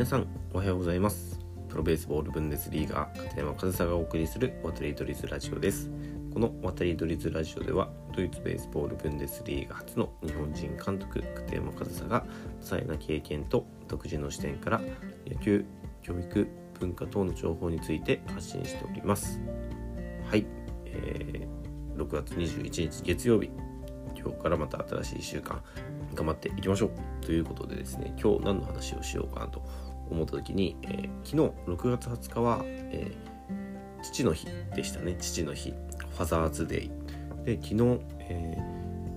皆さんおはようございます。プロベースボールブンデスリーガー片山和沙がお送りする渡りドリズラジオです。この渡りドリズラジオではドイツベースボールブンデスリーガ初の日本人監督片山和沙が多彩な経験と独自の視点から野球教育文化等の情報について発信しております。はい、えー、6月21日月曜日。今日からまた新しい1週間頑張っていきましょう。ということでですね今日何の話をしようかなと思った時に、えー、昨日6月20日は、えー、父の日でしたね。父の日。ファザーズデイ。で昨日、え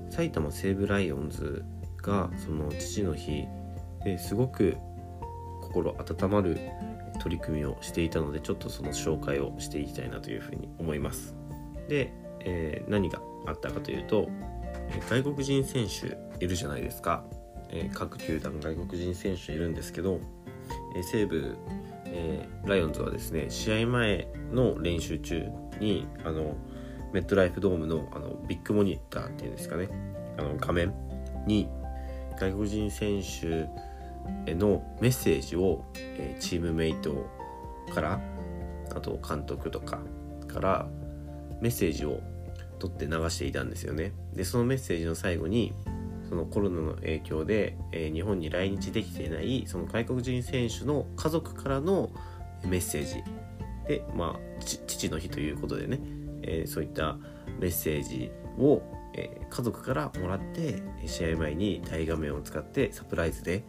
ー、埼玉西武ライオンズがその父の日。ですごく心温まる取り組みをしていたのでちょっとその紹介をしていきたいなというふうに思います。で、えー、何があったかというと外国人選手いるじゃないですか、えー、各球団外国人選手いるんですけど、え、西武、えー、ライオンズはですね試合前の練習中にあのメットライフドームのあのビッグモニターっていうんですかねあの画面に外国人選手へのメッセージを、え、チームメイトからあと監督とかからメッセージを撮って流していたんですよね。でそのメッセージの最後にそのコロナの影響で、えー、日本に来日できていないその外国人選手の家族からのメッセージ。で、まあ、父の日ということでね、えー、そういったメッセージを、えー、家族からもらって試合前に大画面を使ってサプライズで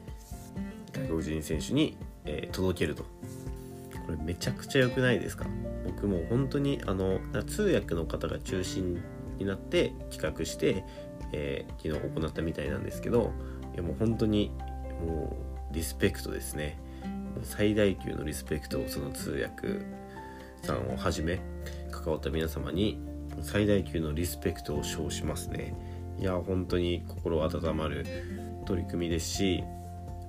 外国人選手に、え届けると。これめちゃくちゃ良くないですか？僕も本当にあの通訳の方が中心になって企画して、えー、昨日行ったみたいなんですけどいやもう本当にもうリスペクトですね。最大級のリスペクトをその通訳さんをはじめ関わった皆様に最大級のリスペクトを称しますね。いや本当に心温まる取り組みですし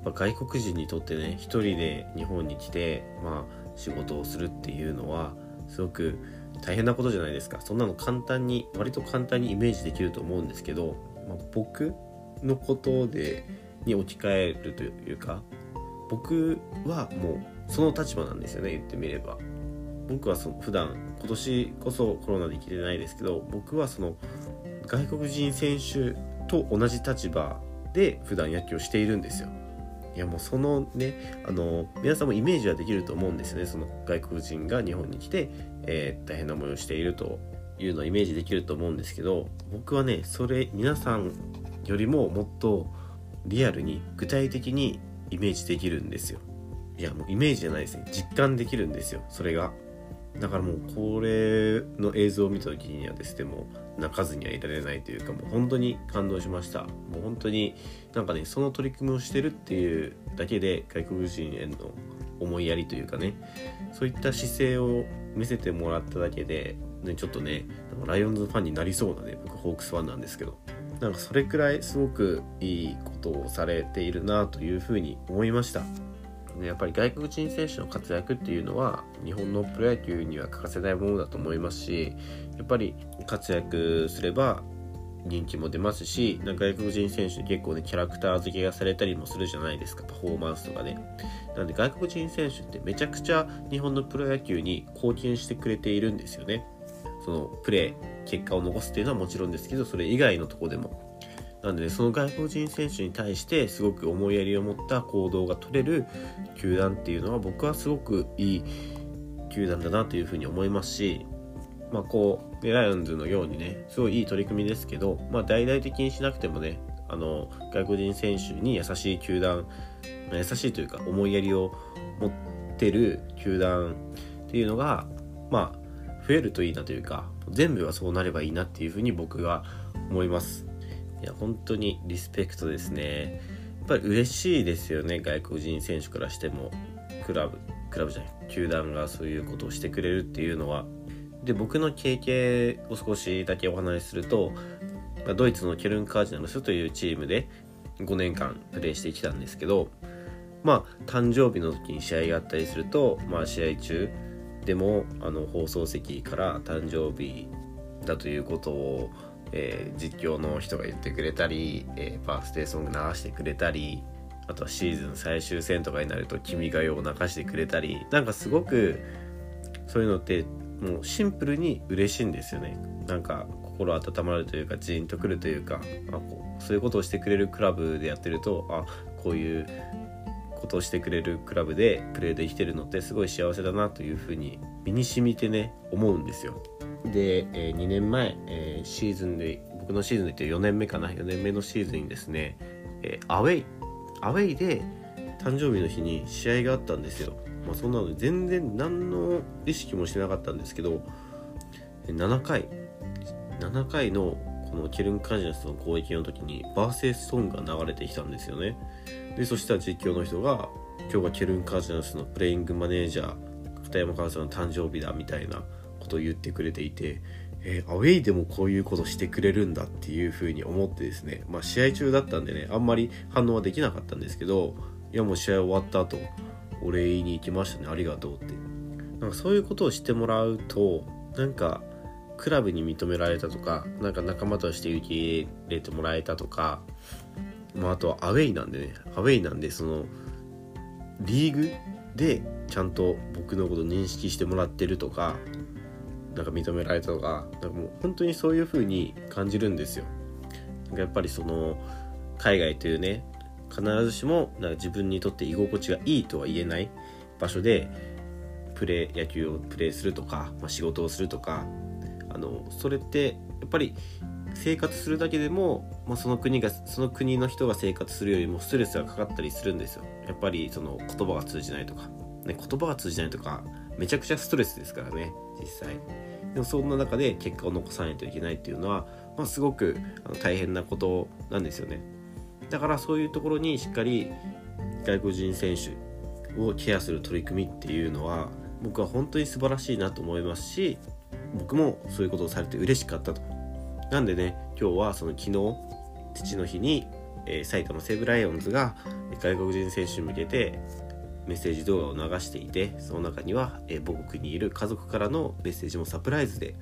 外国人にとってね一人で日本に来てまあ仕事をするっていうのはすごく大変なことじゃないですか。そんなの簡単に割と簡単にイメージできると思うんですけど、まあ、僕のことでに置き換えるというか僕はもうその立場なんですよね言ってみれば。僕はその普段今年こそコロナで生きてないですけど僕はその外国人選手と同じ立場で普段野球をしているんですよ。いやもうそのねあの皆さんもイメージはできると思うんですよね。その外国人が日本に来て、えー、大変な思いをしているというのをイメージできると思うんですけど僕はねそれ皆さんよりももっとリアルに具体的にイメージできるんですよ。いやもうイメージじゃないですね。実感できるんですよ。それが。だからもうこれの映像を見た時にはですねもう泣かずにはいられないというかもう本当に感動しました。もう本当になんかねその取り組みをしてるっていうだけで外国人への思いやりというかねそういった姿勢を見せてもらっただけで、ね、ちょっとねライオンズファンになりそうなね僕ホークスファンなんですけど。なんかそれくらいすごくいいことをされているなというふうに思いました。ね。やっぱり外国人選手の活躍っていうのは日本のプロ野球には欠かせないものだと思いますしやっぱり活躍すれば人気も出ますし外国人選手結構ねキャラクター付けがされたりもするじゃないですか。パフォーマンスとかで。なんで外国人選手ってめちゃくちゃ日本のプロ野球に貢献してくれているんですよね。そのプレー結果を残すっていうのはもちろんですけどそれ以外のとこでもなんで、ね、その外国人選手に対してすごく思いやりを持った行動が取れる球団っていうのは僕はすごくいい球団だなというふうに思いますし、まあこう、ライオンズのようにね、すごいいい取り組みですけど、まあ大々的にしなくてもね、あの、外国人選手に優しい球団、優しいというか思いやりを持ってる球団っていうのが、まあ、増えるといいなというか、全部はそうなればいいなっていうふうに僕は思います。いや本当にリスペクトですね。やっぱり嬉しいですよね外国人選手からしても。クラブクラブじゃない球団がそういうことをしてくれるっていうのは。で僕の経験を少しだけお話しするとドイツのケルン・カージナルスというチームで5年間プレーしてきたんですけどまあ誕生日の時に試合があったりすると、まあ、試合中でもあの放送席から誕生日だということをえー、実況の人が言ってくれたり、えー、バースデーソング流してくれたりあとはシーズン最終戦とかになると「君が代」を泣かしてくれたりなんかすごくそういうのってもうシンプルに嬉しいんですよねなんか心温まるというかジーンとくるというかあこうそういうことをしてくれるクラブでやってるとあこういうことをしてくれるクラブでプレーできてるのってすごい幸せだなというふうに身に染みてね思うんですよ。で、えー、2年前、えー、シーズンで僕のシーズンで言って4年目かな4年目のシーズンにですね、えー、アウェイアウェイで誕生日の日に試合があったんですよ。まあ、そんなので全然何の意識もしてなかったんですけど7回7回のこのケルン・カジナスの攻撃の時にバーセースソンが流れてきたんですよねでそしたら実況の人が今日がケルン・カジナスのプレイングマネージャー片山川さんの誕生日だみたいなことを言ってくれていてえー、アウェイでもこういうことしてくれるんだっていうふうに思ってですね、まあ、試合中だったんでねあんまり反応はできなかったんですけどいやもう試合終わった後お礼に行きましたねありがとうって。なんかそういうことをしてもらうとなんかクラブに認められたとかなんか仲間として受け入れてもらえたとか、まあ、あとはアウェイなんでねアウェイなんでそのリーグでちゃんと僕のこと認識してもらってるとかなんか認められたとかなんかもう本当にそういう風に感じるんですよ。なんかやっぱりその海外というね必ずしもなんか自分にとって居心地がいいとは言えない場所でプレー野球をプレーするとか、まあ、仕事をするとかあのそれってやっぱり生活するだけでも、まあ、その国がその国の人が生活するよりもストレスがかかったりするんですよやっぱりその言葉が通じないとか、ね、言葉が通じないとかめちゃくちゃストレスですからね実際。でもそんな中で結果を残さないといけないっていうのは、まあ、すごく大変なことなんですよね。だからそういうところにしっかり外国人選手をケアする取り組みっていうのは僕は本当に素晴らしいなと思いますし僕もそういうことをされて嬉しかったと。なんでね今日はその昨日父の日に、えー、埼玉西武ライオンズが外国人選手に向けてメッセージ動画を流していてその中には、え、母国にいる家族からのメッセージもサプライズで、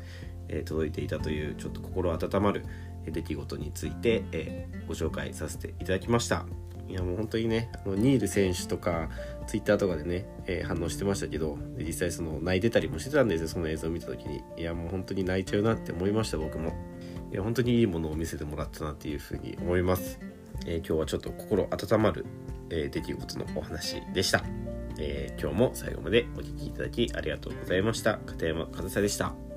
え、届いていたというちょっと心温まる出来事について、え、ご紹介させていただきました。いやもう本当にねあのニール選手とかツイッターとかでね、え、反応してましたけど実際その泣いてたりもしてたんですよその映像を見た時に。いやもう本当に泣いちゃうなって思いました僕も。いや本当にいいものを見せてもらったなっていうふうに思います、えー、今日はちょっと心温まる、えー、出来事のお話でした、え今日も最後までお聴きいただきありがとうございました。片山和沙でした。